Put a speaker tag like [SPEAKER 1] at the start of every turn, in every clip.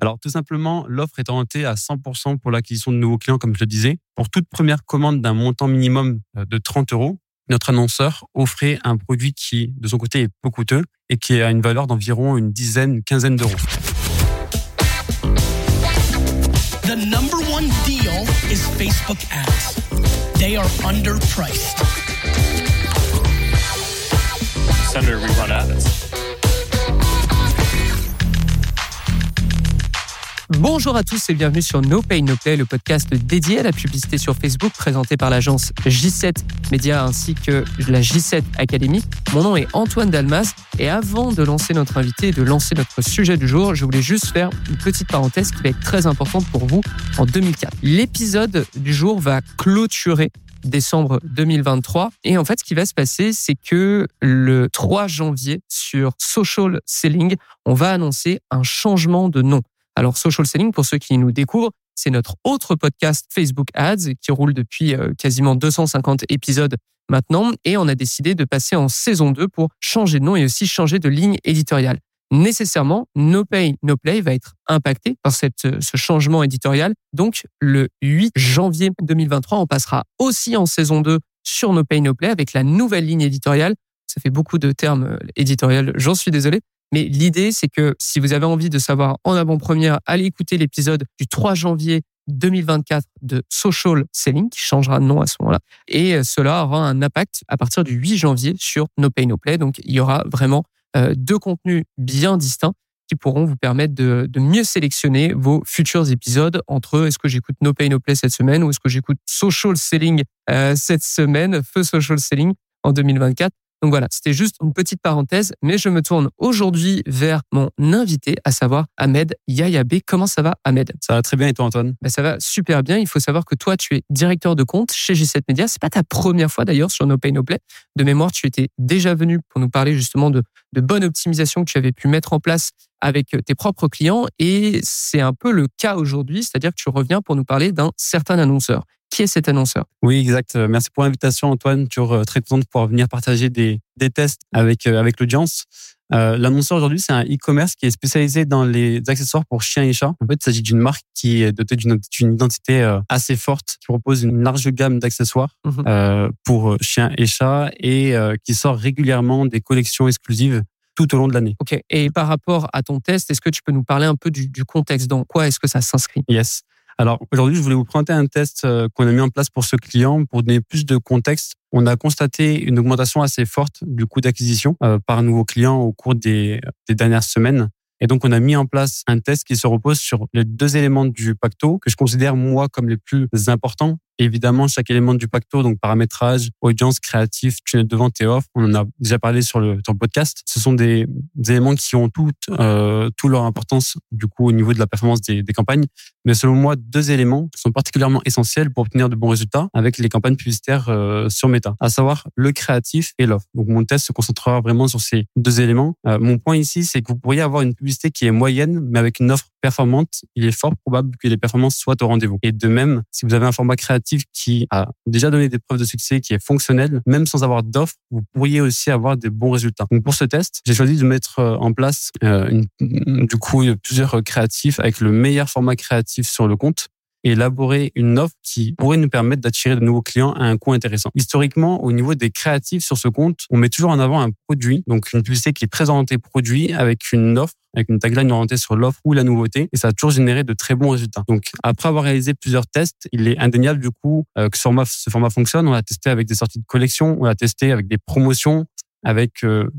[SPEAKER 1] Alors tout simplement, l'offre est orientée à 100% pour l'acquisition de nouveaux clients, comme je le disais. Pour toute première commande d'un montant minimum euh, de 30 euros, notre annonceur offrait un produit qui, de son côté, est peu coûteux et qui a une valeur d'environ une dizaine, une quinzaine d'euros.
[SPEAKER 2] The number one deal is Facebook ads. They are underpriced.
[SPEAKER 3] Senator, we run ads.
[SPEAKER 4] Bonjour à tous et bienvenue sur No Pay No Play, le podcast dédié à la publicité sur Facebook présenté par l'agence J7 Media ainsi que la J7 Academy. Mon nom est Antoine Dalmas et avant de lancer notre invité et de lancer notre sujet du jour, je voulais juste faire une petite parenthèse qui va être très importante pour vous en 2004. L'épisode du jour va clôturer décembre 2023. Et en fait, ce qui va se passer, c'est que le 3 janvier, sur Social Selling, on va annoncer un changement de nom. Alors, Social Selling, pour ceux qui nous découvrent, c'est notre autre podcast Facebook Ads qui roule depuis euh, quasiment 250 épisodes maintenant. Et on a décidé de passer en saison 2 pour changer de nom et aussi changer de ligne éditoriale. Nécessairement, No Pay, No Play va être impacté par euh, ce changement éditorial. Donc, le 8 janvier 2023, on passera aussi en saison 2 sur No Pay, No Play avec la nouvelle ligne éditoriale. Ça fait beaucoup de termes euh, éditoriaux, j'en suis désolé. Mais l'idée, c'est que si vous avez envie de savoir en avant-première, allez écouter l'épisode du 3 janvier 2024 de Social Selling, qui changera de nom à ce moment-là. Et euh, cela aura un impact à partir du 8 janvier sur No Pay No Play. Donc, il y aura vraiment euh, deux contenus bien distincts qui pourront vous permettre de, mieux sélectionner vos futurs épisodes entre est-ce que j'écoute No Pay No Play cette semaine ou est-ce que j'écoute Social Selling euh, cette semaine, Feu Social Selling en 2024. Donc voilà, c'était juste une petite parenthèse, mais je me tourne aujourd'hui vers mon invité, à savoir Ahmed Yayabe. Comment ça va, Ahmed?
[SPEAKER 1] Ça va très bien et toi, Antoine?
[SPEAKER 4] Ben, Ça va super bien. Il faut savoir que toi, tu es directeur de compte chez G7 Media. C'est pas ta première fois d'ailleurs sur No Pay No Play. De mémoire, tu étais déjà venu pour nous parler justement de, de bonne optimisation que tu avais pu mettre en place avec tes propres clients et c'est un peu le cas aujourd'hui, c'est-à-dire que tu reviens pour nous parler d'un certain annonceur. Qui est cet annonceur?
[SPEAKER 1] Oui, exact. Merci pour l'invitation, Antoine. Toujours euh, très content de pouvoir venir partager des, des tests avec, euh, avec l'audience. Euh, L'annonceur aujourd'hui, c'est un e-commerce qui est spécialisé dans les accessoires pour chiens et chats. En fait, il s'agit d'une marque qui est dotée d'une identité euh, assez forte, qui propose une large gamme d'accessoires
[SPEAKER 4] Mhm.
[SPEAKER 1] euh, pour chiens et chats et euh, qui sort régulièrement des collections exclusives tout au long de l'année.
[SPEAKER 4] Ok. Et par rapport à ton test, est-ce que tu peux nous parler un peu du, du contexte? Dans quoi est-ce que ça s'inscrit?
[SPEAKER 1] Yes. Alors aujourd'hui, je voulais vous présenter un test euh, qu'on a mis en place pour ce client pour donner plus de contexte. On a constaté une augmentation assez forte du coût d'acquisition euh, par nouveau client au cours des, des dernières semaines. Et donc, on a mis en place un test qui se repose sur les deux éléments du pacto que je considère, moi, comme les plus importants. Évidemment, chaque élément du pacto, donc paramétrage, audience, créatif, tunnel de vente et offre, on en a déjà parlé sur le, podcast. Ce sont des, éléments qui ont euh, toute leur importance, du coup, au niveau de la performance des, des campagnes. Mais selon moi, deux éléments sont particulièrement essentiels pour obtenir de bons résultats avec les campagnes publicitaires euh, sur Meta, à savoir le créatif et l'offre. Donc, mon test se concentrera vraiment sur ces deux éléments. Euh, mon point ici, c'est que vous pourriez avoir une publicité qui est moyenne, mais avec une offre performante, il est fort probable que les performances soient au rendez-vous. Et de même, si vous avez un format créatif qui a déjà donné des preuves de succès, qui est fonctionnel, même sans avoir d'offre, vous pourriez aussi avoir des bons résultats. Donc pour ce test, j'ai choisi de mettre euh, en place euh, du coup plusieurs créatifs avec le meilleur format créatif sur le compte et élaborer une offre qui pourrait nous permettre d'attirer de nouveaux clients à un coût intéressant. Historiquement, au niveau des créatifs sur ce compte, on met toujours en avant un produit, donc une publicité qui est très orientée produit avec une offre avec une tagline orientée sur l'offre ou la nouveauté, et ça a toujours généré de très bons résultats. Donc, après avoir réalisé plusieurs tests, il est indéniable du coup euh, que ce format, fonctionne. On l'a testé avec des sorties de collection, on l'a testé avec des promotions, avec euh,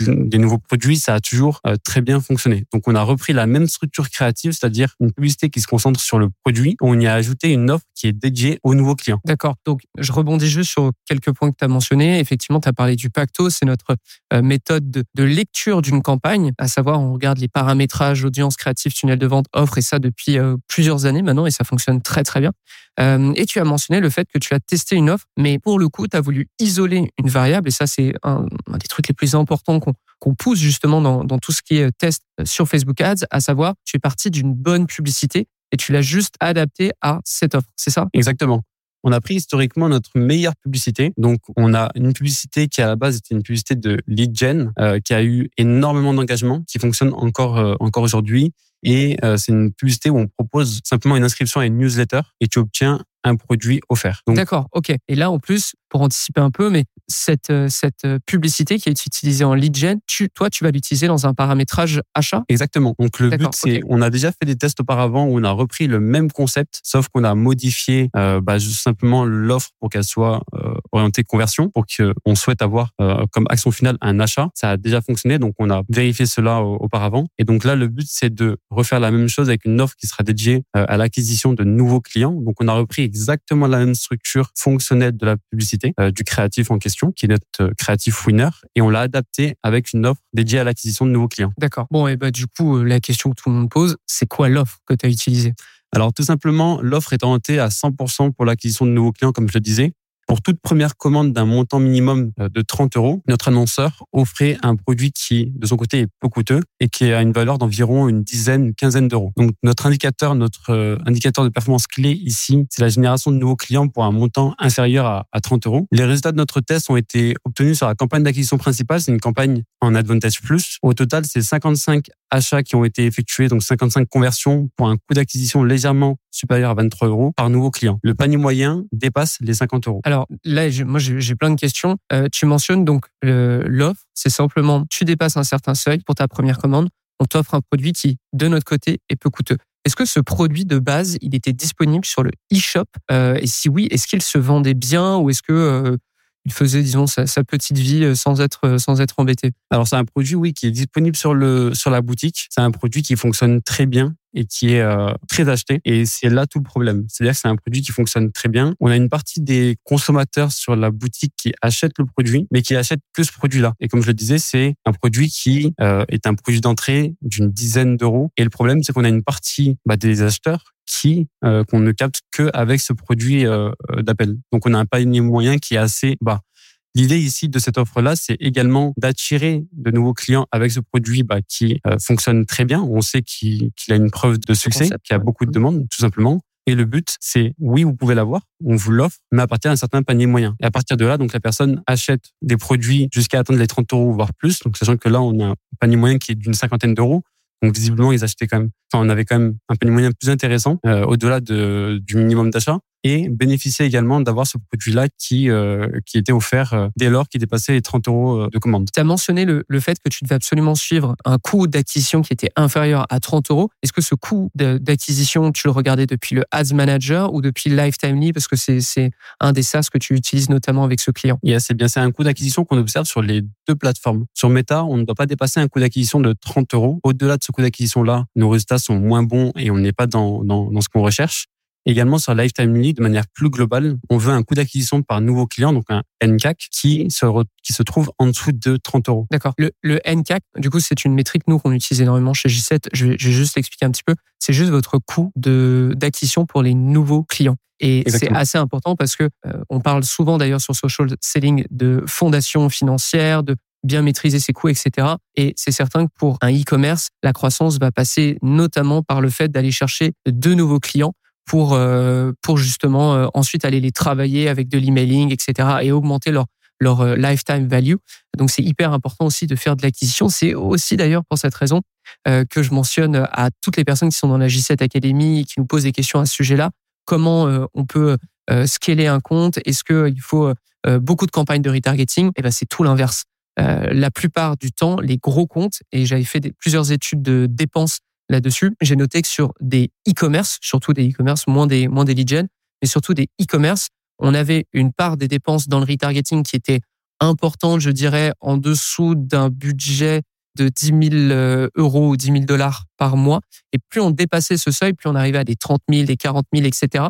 [SPEAKER 1] des nouveaux produits, ça a toujours euh, très bien fonctionné. Donc, on a repris la même structure créative, c'est-à-dire une publicité qui se concentre sur le produit. On y a ajouté une offre qui est dédiée aux nouveaux clients.
[SPEAKER 4] D'accord. Donc, je rebondis juste sur quelques points que tu as mentionnés. Effectivement, tu as parlé du pacto. C'est notre euh, méthode de, de lecture d'une campagne, à savoir, on regarde les paramétrages, audience, créatif, tunnel de vente, offre, et ça depuis euh, plusieurs années maintenant, et ça fonctionne très, très bien. Euh, et tu as mentionné le fait que tu as testé une offre, mais pour le coup, tu as voulu isoler une variable, et ça, c'est un, des trucs les plus importants qu'on pousse justement dans, dans tout ce qui est test sur Facebook Ads, à savoir, tu es parti d'une bonne publicité et tu l'as juste adapté à cette offre, c'est ça?
[SPEAKER 1] Exactement. On a pris historiquement notre meilleure publicité. Donc, on a une publicité qui à la base était une publicité de lead gen, euh, qui a eu énormément d'engagement, qui fonctionne encore euh, encore aujourd'hui Et euh, c'est une publicité où on propose simplement une inscription à une newsletter et tu obtiens un produit offert.
[SPEAKER 4] D'accord, ok. Et là, en plus, pour anticiper un peu, mais cette, euh, cette euh, publicité qui est utilisée en lead gen, tu, toi, tu vas l'utiliser dans un paramétrage achat?
[SPEAKER 1] Exactement. Donc le but, c'est, on a déjà fait des tests auparavant où on a repris le même concept, sauf qu'on a modifié euh, bah, juste simplement l'offre pour qu'elle soit euh, orientée conversion, pour qu'on souhaite avoir euh, comme action finale un achat. Ça a déjà fonctionné, donc on a vérifié cela auparavant. Et donc là, le but, c'est de refaire la même chose avec une offre qui sera dédiée à l'acquisition de nouveaux clients. Donc on a repris exactement la même structure fonctionnelle de la publicité euh, du créatif en question, qui est notre euh, créatif winner, et on l'a adapté avec une offre dédiée à l'acquisition de nouveaux clients.
[SPEAKER 4] D'accord. Bon, et bah du coup, euh, la question que tout le monde pose, c'est quoi l'offre que tu as utilisée?
[SPEAKER 1] Alors tout simplement, l'offre est orientée à 100% pour l'acquisition de nouveaux clients, comme je le disais. Pour toute première commande d'un montant minimum euh, de 30 euros, notre annonceur offrait un produit qui, de son côté, est peu coûteux et qui a une valeur d'environ une dizaine, une quinzaine d'euros. Donc, notre indicateur, notre euh, indicateur de performance clé ici, c'est la génération de nouveaux clients pour un montant inférieur à, à 30 euros. Les résultats de notre test ont été obtenus sur la campagne d'acquisition principale. C'est une campagne en Advantage Plus. Au total, c'est 55 achats qui ont été effectués, donc 55 conversions pour un coût d'acquisition légèrement supérieur à 23 euros par nouveau client. Le panier moyen dépasse les 50 euros.
[SPEAKER 4] Alors là, moi j'ai plein de questions. Euh, tu mentionnes donc l'offre, c'est simplement tu dépasses un certain seuil pour ta première commande, on t'offre un produit qui, de notre côté, est peu coûteux. Est-ce que ce produit de base, il était disponible sur le e-shop? Euh, Et si oui, est-ce qu'il se vendait bien ou est-ce que euh, il faisait, disons, sa, petite vie euh, sans être, euh, sans être embêté.
[SPEAKER 1] Alors, c'est un produit, oui, qui est disponible sur le, sur la boutique. C'est un produit qui fonctionne très bien et qui est euh, très acheté. Et c'est là tout le problème. C'est-à-dire que c'est un produit qui fonctionne très bien. On a une partie des consommateurs sur la boutique qui achètent le produit, mais qui achètent que ce produit-là. Et comme je le disais, c'est un produit qui est un produit d'entrée d'une dizaine d'euros. Et le problème, c'est qu'on a une partie bah, des acheteurs qui euh, qu'on ne capte que avec ce produit euh, d'appel. Donc on a un panier moyen qui est assez bas. L'idée ici de cette offre-là, c'est également d'attirer de nouveaux clients avec ce produit bah, qui euh, fonctionne très bien. On sait qu'il a une preuve de succès, qu'il y a beaucoup de demandes, tout simplement. Et le but, c'est oui, vous pouvez l'avoir, on vous l'offre, mais à partir d'un certain panier moyen. Et à partir de là, donc la personne achète des produits jusqu'à atteindre les 30 euros, voire plus. Donc sachant que là, on a un panier moyen qui est d'une cinquantaine d'euros. Donc visiblement, ils achetaient quand même. Enfin, on avait quand même un panier moyen plus intéressant euh, au-delà de, du minimum d'achat et bénéficier également d'avoir ce produit-là qui, euh, qui était offert euh, dès lors qu'il dépassait les 30 euros euh, de commande.
[SPEAKER 4] Tu as mentionné le, le, fait que tu devais absolument suivre un coût d'acquisition qui était inférieur à 30 euros. Est-ce que ce coût d'acquisition, tu le regardais depuis le Ads Manager ou depuis Lifetime Parce que c'est un des SaaS que tu utilises notamment avec ce client.
[SPEAKER 1] Oui, c'est bien. C'est un coût d'acquisition qu'on observe sur les deux plateformes. Sur Meta, on ne doit pas dépasser un coût d'acquisition de 30 euros. Au-delà de ce coût d'acquisition-là, nos résultats sont moins bons et on n'est pas dans, dans, dans ce qu'on recherche. Également sur Lifetime Lead, de manière plus globale, on veut un coût d'acquisition par nouveau client, donc un NCAC, qui se, qui se trouve en dessous de 30 euros.
[SPEAKER 4] D'accord. Le, le NCAC, du coup, c'est une métrique, nous, qu'on utilise énormément chez G7. Je vais, je vais juste l'expliquer un petit peu. C'est juste votre coût de d'acquisition pour les nouveaux clients. Et c'est assez important parce que euh, on parle souvent d'ailleurs sur social selling de fondation financière, de bien maîtriser ses coûts, etc. Et c'est certain que pour un e-commerce, la croissance va passer notamment par le fait d'aller chercher de nouveaux clients pour euh, pour justement euh, ensuite aller les travailler avec de l'emailing, etc. et augmenter leur leur euh, lifetime value. Donc c'est hyper important aussi de faire de l'acquisition. C'est aussi d'ailleurs pour cette raison que je mentionne à toutes les personnes qui sont dans la J7 Academy et qui nous posent des questions à ce sujet-là. Comment on peut scaler un compte? Est-ce qu'il faut beaucoup de campagnes de retargeting? Eh ben c'est tout l'inverse. La plupart du temps, les gros comptes, et j'avais fait des, plusieurs études de dépenses là-dessus. J'ai noté que sur des e-commerce, surtout des e-commerce, moins des, moins des gen, mais surtout des e-commerce, on avait une part des dépenses dans le retargeting qui était importante, je dirais, en dessous d'un budget de 10 000 euh, euros ou 10 000 dollars par mois. Et plus on dépassait ce seuil, plus on arrivait à des 30 000, des 40 000, etc.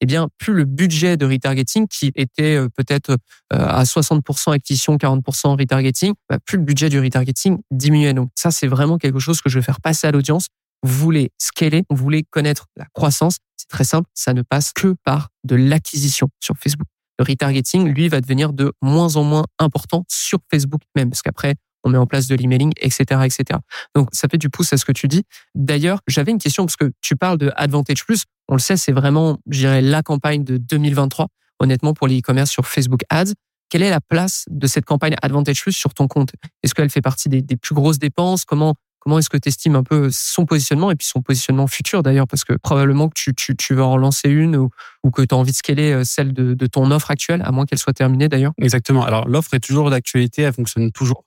[SPEAKER 4] Eh bien, plus le budget de retargeting, qui était euh, peut-être euh, à 60% acquisition, 40% retargeting, bah, plus le budget du retargeting diminuait. Donc ça, c'est vraiment quelque chose que je vais faire passer à l'audience vous voulez scaler, vous voulez connaître la croissance, c'est très simple, ça ne passe que par de l'acquisition sur Facebook. Le retargeting, lui, va devenir de moins en moins important sur Facebook même, parce qu'après, on met en place de l'emailing, etc., etc. Donc, ça fait du pouce à ce que tu dis. D'ailleurs, j'avais une question parce que tu parles de Advantage Plus. On le sait, c'est vraiment, je dirais, la campagne de 2023, honnêtement, pour les e-commerce sur Facebook Ads. Quelle est la place de cette campagne Advantage Plus sur ton compte? Est-ce qu'elle fait partie des, plus grosses dépenses? Comment Comment est-ce que tu estimes un peu son positionnement et puis son positionnement futur d'ailleurs? Parce que probablement que tu, tu, tu vas en lancer une ou, que tu as envie de scaler euh, celle de ton offre actuelle, à moins qu'elle soit terminée d'ailleurs.
[SPEAKER 1] Exactement. Alors l'offre est toujours d'actualité, elle fonctionne toujours.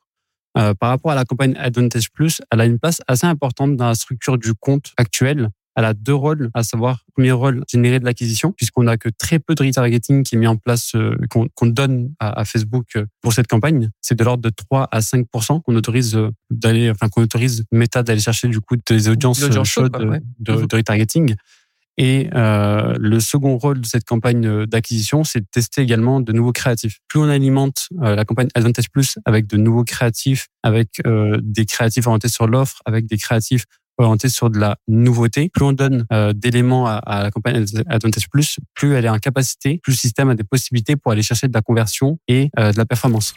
[SPEAKER 1] Euh, par rapport à la campagne Advantage Plus, elle a une place assez importante dans la structure du compte actuel. Elle a deux rôles, à savoir, premier rôle, générer de l'acquisition, puisqu'on a que très peu de retargeting qui est mis en place, euh, qu'on donne à, à Facebook euh, pour cette campagne. C'est de l'ordre de 3 à 5% qu'on autorise euh, d'aller, enfin, qu'on autorise Meta d'aller chercher du coup des audiences
[SPEAKER 4] Des audiences
[SPEAKER 1] euh, chaudes
[SPEAKER 4] ouais.
[SPEAKER 1] de, de retargeting. Et euh, le second rôle de cette campagne euh, d'acquisition, c'est de tester également de nouveaux créatifs. Plus on alimente euh, la campagne Advantage Plus avec de nouveaux créatifs, avec euh, des créatifs orientés sur l'offre, avec des créatifs orientés sur de la nouveauté, plus on donne euh, d'éléments à, à la campagne Advantage Plus, plus elle est en capacité, plus le système a des possibilités pour aller chercher de la conversion et euh, de la performance.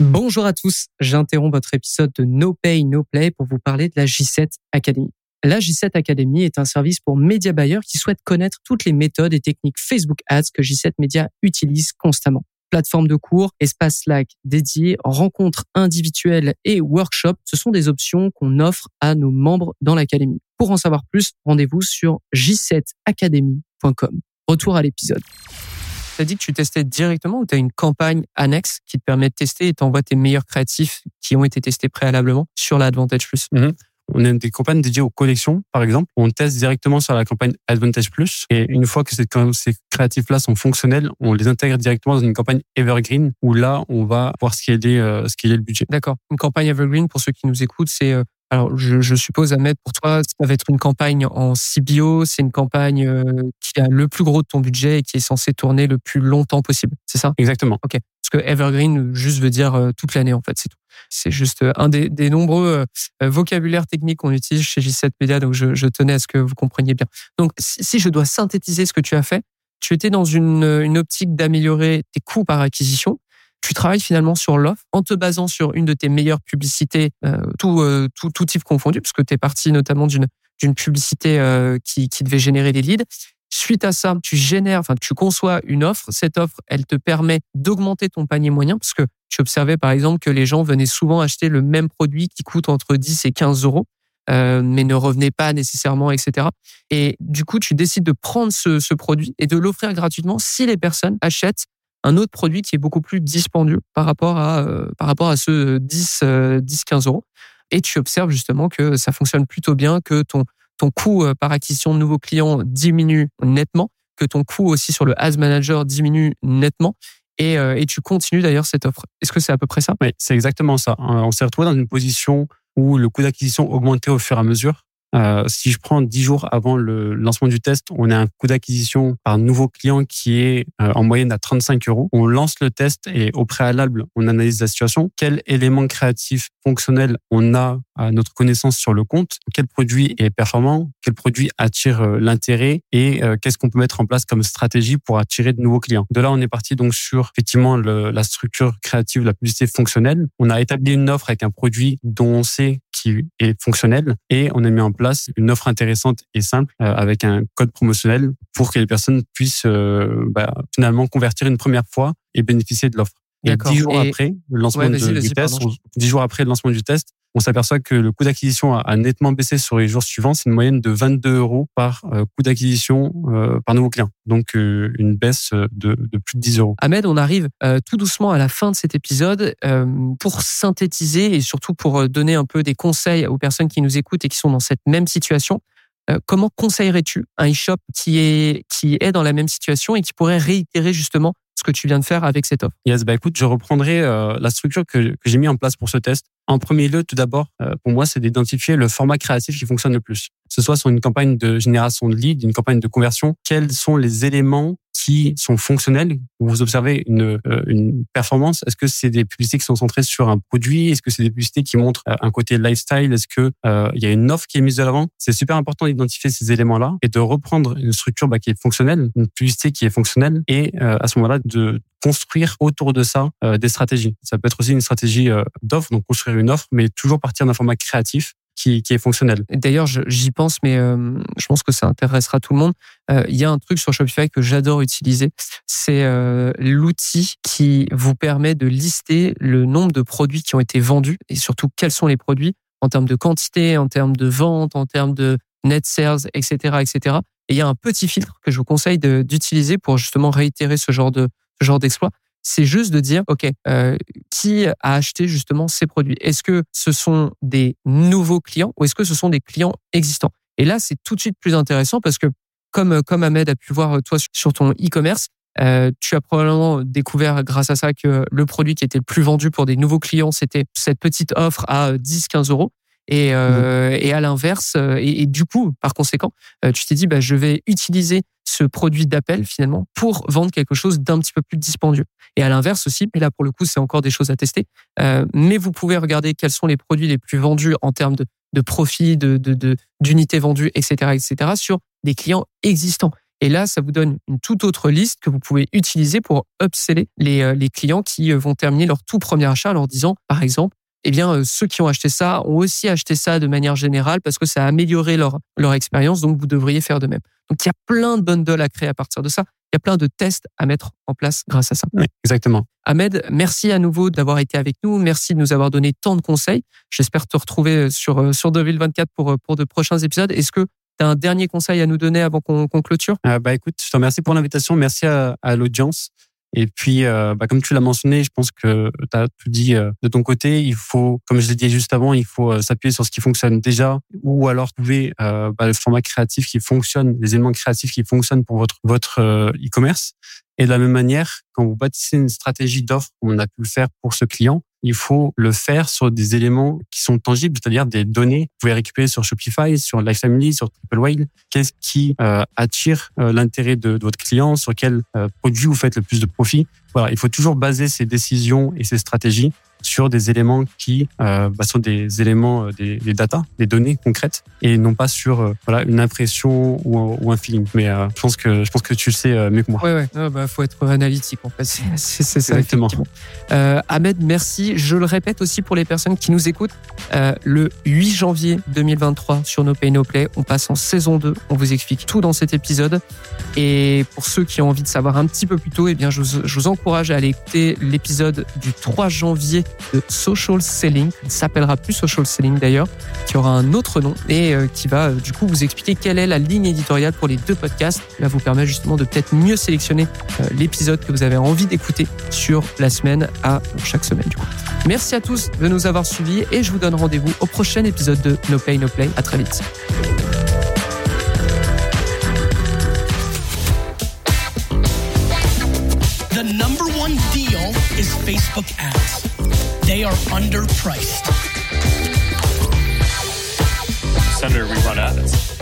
[SPEAKER 4] Bonjour à tous, j'interromps votre épisode de No Pay, No Play pour vous parler de la J7 Academy. La J7 Academy est un service pour média buyers qui souhaitent connaître toutes les méthodes et techniques Facebook Ads que J7 Media utilise constamment. Plateforme de cours, espace Slack dédié, rencontres individuelles et workshops, ce sont des options qu'on offre à nos membres dans l'académie. Pour en savoir plus, rendez-vous sur j7academy.com. Retour à l'épisode. Tu as dit que tu testais directement ou tu as une campagne annexe qui te permet de tester et t'envoie tes meilleurs créatifs qui ont été testés préalablement sur l'Advantage Plus?
[SPEAKER 1] On a des campagnes dédiées aux collections, par exemple. On teste directement sur la campagne Advantage Plus. Et une fois que ces, créatifs-là sont fonctionnels, on les intègre directement dans une campagne Evergreen où là, on va voir ce euh, ce qu'il est le budget.
[SPEAKER 4] D'accord. Une campagne Evergreen, pour ceux qui nous écoutent, c'est... euh, alors, je, je suppose, Ahmed, pour toi, ça va être une campagne en CBO. C'est une campagne euh, qui a le plus gros de ton budget et qui est censée tourner le plus longtemps possible. C'est ça?
[SPEAKER 1] Exactement.
[SPEAKER 4] Ok. Parce que Evergreen, juste veut dire euh, toute l'année, en fait, c'est tout. C'est juste euh, un des, des nombreux euh, vocabulaires techniques qu'on utilise chez J7 Media, donc je, je tenais à ce que vous compreniez bien. Donc, si, si je dois synthétiser ce que tu as fait, tu étais dans une, une optique d'améliorer tes coûts par acquisition. Tu travailles finalement sur l'offre en te basant sur une de tes meilleures publicités, euh, tout, euh, tout, tout type confondu, parce que tu es parti notamment d'une publicité euh, qui, qui devait générer des leads. Suite à ça, tu génères, enfin, tu conçois une offre. Cette offre, elle te permet d'augmenter ton panier moyen parce que tu observais par exemple que les gens venaient souvent acheter le même produit qui coûte entre 10 et 15 euros. Mais ne revenaient pas nécessairement, etc. Et du coup, tu décides de prendre ce, ce produit et de l'offrir gratuitement si les personnes achètent un autre produit qui est beaucoup plus dispendieux par rapport à euh, par rapport à ce 10 euh, 10 15 euros et tu observes justement que ça fonctionne plutôt bien que ton ton coût euh, par acquisition de nouveaux clients diminue nettement que ton coût aussi sur le Ads Manager diminue nettement et, euh, et tu continues d'ailleurs cette offre. Est-ce que c'est à peu près ça?
[SPEAKER 1] Oui, c'est exactement ça. Euh, On s'est retrouvé dans une position où le coût d'acquisition augmentait au fur et à mesure. Euh, si je prends 10 jours avant le lancement du test, on a un coût d'acquisition par nouveau client qui est euh, en moyenne à 35 euros. On lance le test et au préalable, on analyse la situation. Quel élément créatif fonctionnel on a notre connaissance sur le compte. Quel produit est performant? Quel produit attire euh, l'intérêt? Et euh, qu'est-ce qu'on peut mettre en place comme stratégie pour attirer de nouveaux clients? De là, on est parti donc sur effectivement le, la structure créative, la publicité fonctionnelle. On a établi une offre avec un produit dont on sait qui est fonctionnel et on a mis en place une offre intéressante et simple euh, avec un code promotionnel pour que les personnes puissent euh, bah, finalement convertir une première fois et bénéficier de l'offre. Et dix jours
[SPEAKER 4] Et-
[SPEAKER 1] après le lancement
[SPEAKER 4] Ouais,
[SPEAKER 1] de- du test, dix jours après le lancement du test, on s'aperçoit que le coût d'acquisition a, nettement baissé sur les jours suivants. C'est une moyenne de 22 euros par euh, coût d'acquisition euh, par nouveau client. Donc euh, une baisse de, de plus de 10 euros.
[SPEAKER 4] Ahmed, on arrive tout doucement à la fin de cet épisode. Pour synthétiser et surtout pour donner un peu des conseils aux personnes qui nous écoutent et qui sont dans cette même situation, comment conseillerais-tu un e-shop qui est, qui est dans la même situation et qui pourrait réitérer justement ce que tu viens de faire avec cette offre?
[SPEAKER 1] Yes, bah écoute, je reprendrai euh, la structure que, que j'ai mis en place pour ce test. En premier lieu, tout d'abord, euh, pour moi, c'est d'identifier le format créatif qui fonctionne le plus. Ce soit sur une campagne de génération de leads, une campagne de conversion, quels sont les éléments qui sont fonctionnels? Vous observez une, euh, une performance. Est-ce que c'est des publicités qui sont centrées sur un produit? Est-ce que c'est des publicités qui montrent euh, un côté lifestyle? Est-ce que euh, il y a une offre qui est mise de l'avant? C'est super important d'identifier ces éléments-là et de reprendre une structure bah, qui est fonctionnelle, une publicité qui est fonctionnelle, et euh, à ce moment-là de construire autour de ça euh, des stratégies. Ça peut être aussi une stratégie d'offre, donc construire une offre, mais toujours partir d'un format créatif qui, est fonctionnel.
[SPEAKER 4] D'ailleurs, j'y pense, mais euh, je pense que ça intéressera tout le monde. Euh, Il y a un truc sur Shopify que j'adore utiliser, c'est euh, l'outil qui vous permet de lister le nombre de produits qui ont été vendus et surtout quels sont les produits en termes de quantité, en termes de vente, en termes de net sales, etc., etc. Et il y a un petit filtre que je vous conseille d'utiliser pour justement réitérer ce genre de ce genre d'exploit. C'est juste de dire, OK, euh, qui a acheté justement ces produits? Est-ce que ce sont des nouveaux clients ou est-ce que ce sont des clients existants? Et là, c'est tout de suite plus intéressant parce que comme comme Ahmed a pu voir toi sur ton e-commerce, euh, tu as probablement découvert grâce à ça que le produit qui était le plus vendu pour des nouveaux clients, c'était cette petite offre à 10-15 euros. Et, euh, et à l'inverse, euh, et, du coup, par conséquent, euh, tu t'es dit, bah, je vais utiliser ce produit d'appel finalement pour vendre quelque chose d'un petit peu plus dispendieux. Et à l'inverse aussi, mais là pour le coup, c'est encore des choses à tester. Euh, mais vous pouvez regarder quels sont les produits les plus vendus en termes de, de profit, de d'unités de, vendues, etc., etc., sur des clients existants. Et là, ça vous donne une toute autre liste que vous pouvez utiliser pour upseller les, les clients qui vont terminer leur tout premier achat en leur disant, par exemple, eh bien, euh, ceux qui ont acheté ça ont aussi acheté ça de manière générale parce que ça a amélioré leur, leur expérience, donc vous devriez faire de même. Donc, il y a plein de bundles à créer à partir de ça. Il y a plein de tests à mettre en place grâce à ça.
[SPEAKER 1] Oui, exactement.
[SPEAKER 4] Ahmed, merci à nouveau d'avoir été avec nous. Merci de nous avoir donné tant de conseils. J'espère te retrouver sur, euh, sur 2024 pour, euh, pour de prochains épisodes. Est-ce que tu as un dernier conseil à nous donner avant qu'on clôture?
[SPEAKER 1] Bah écoute, je te remercie pour l'invitation. Merci à, à l'audience. Et puis, euh, bah, comme tu l'as mentionné, je pense que tu as tout dit euh, de ton côté. Il faut, comme je l'ai dit juste avant, il faut euh, s'appuyer sur ce qui fonctionne déjà, ou alors trouver bah, le format créatif qui fonctionne, les éléments créatifs qui fonctionnent pour votre votre e-commerce. Et de la même manière, quand vous bâtissez une stratégie d'offre, on a pu le faire pour ce client, il faut le faire sur des éléments qui sont tangibles, c'est-à-dire des données que vous pouvez récupérer sur Shopify, sur Family, sur TripleWhale. Qu'est-ce qui euh, attire euh, l'intérêt de, votre client Sur quel euh, produit vous faites le plus de profit? Voilà, il faut toujours baser ses décisions et ses stratégies sur des éléments qui euh, bah, sont des éléments, euh, des, des data, des données concrètes, et non pas sur euh, voilà une impression ou, ou un feeling. Mais euh, je pense que je pense que tu le sais mieux que moi.
[SPEAKER 4] Ouais, ouais. Ah, bah, faut être analytique en fait. C'est ça. Exactement. Ahmed, merci. Je le répète aussi pour les personnes qui nous écoutent. le 8 janvier 2023 sur No Pay No Play, on passe en saison 2. On vous explique tout dans cet épisode. Et pour ceux qui ont envie de savoir un petit peu plus tôt, eh bien, je vous, je vous encourage à aller écouter l'épisode du 3 janvier de Social Selling. Il s'appellera plus Social Selling d'ailleurs, qui aura un autre nom et euh, qui va euh, du coup vous expliquer quelle est la ligne éditoriale pour les deux podcasts. Qui va vous permettre justement de peut-être mieux sélectionner euh, l'épisode que vous avez envie d'écouter sur la semaine à chaque semaine. Du coup. Merci à tous de nous avoir suivis et je vous donne rendez-vous au prochain épisode de No Pay No Play. À très vite.
[SPEAKER 2] The number one deal is Facebook ads. Are underpriced.
[SPEAKER 3] Senator, we run ads.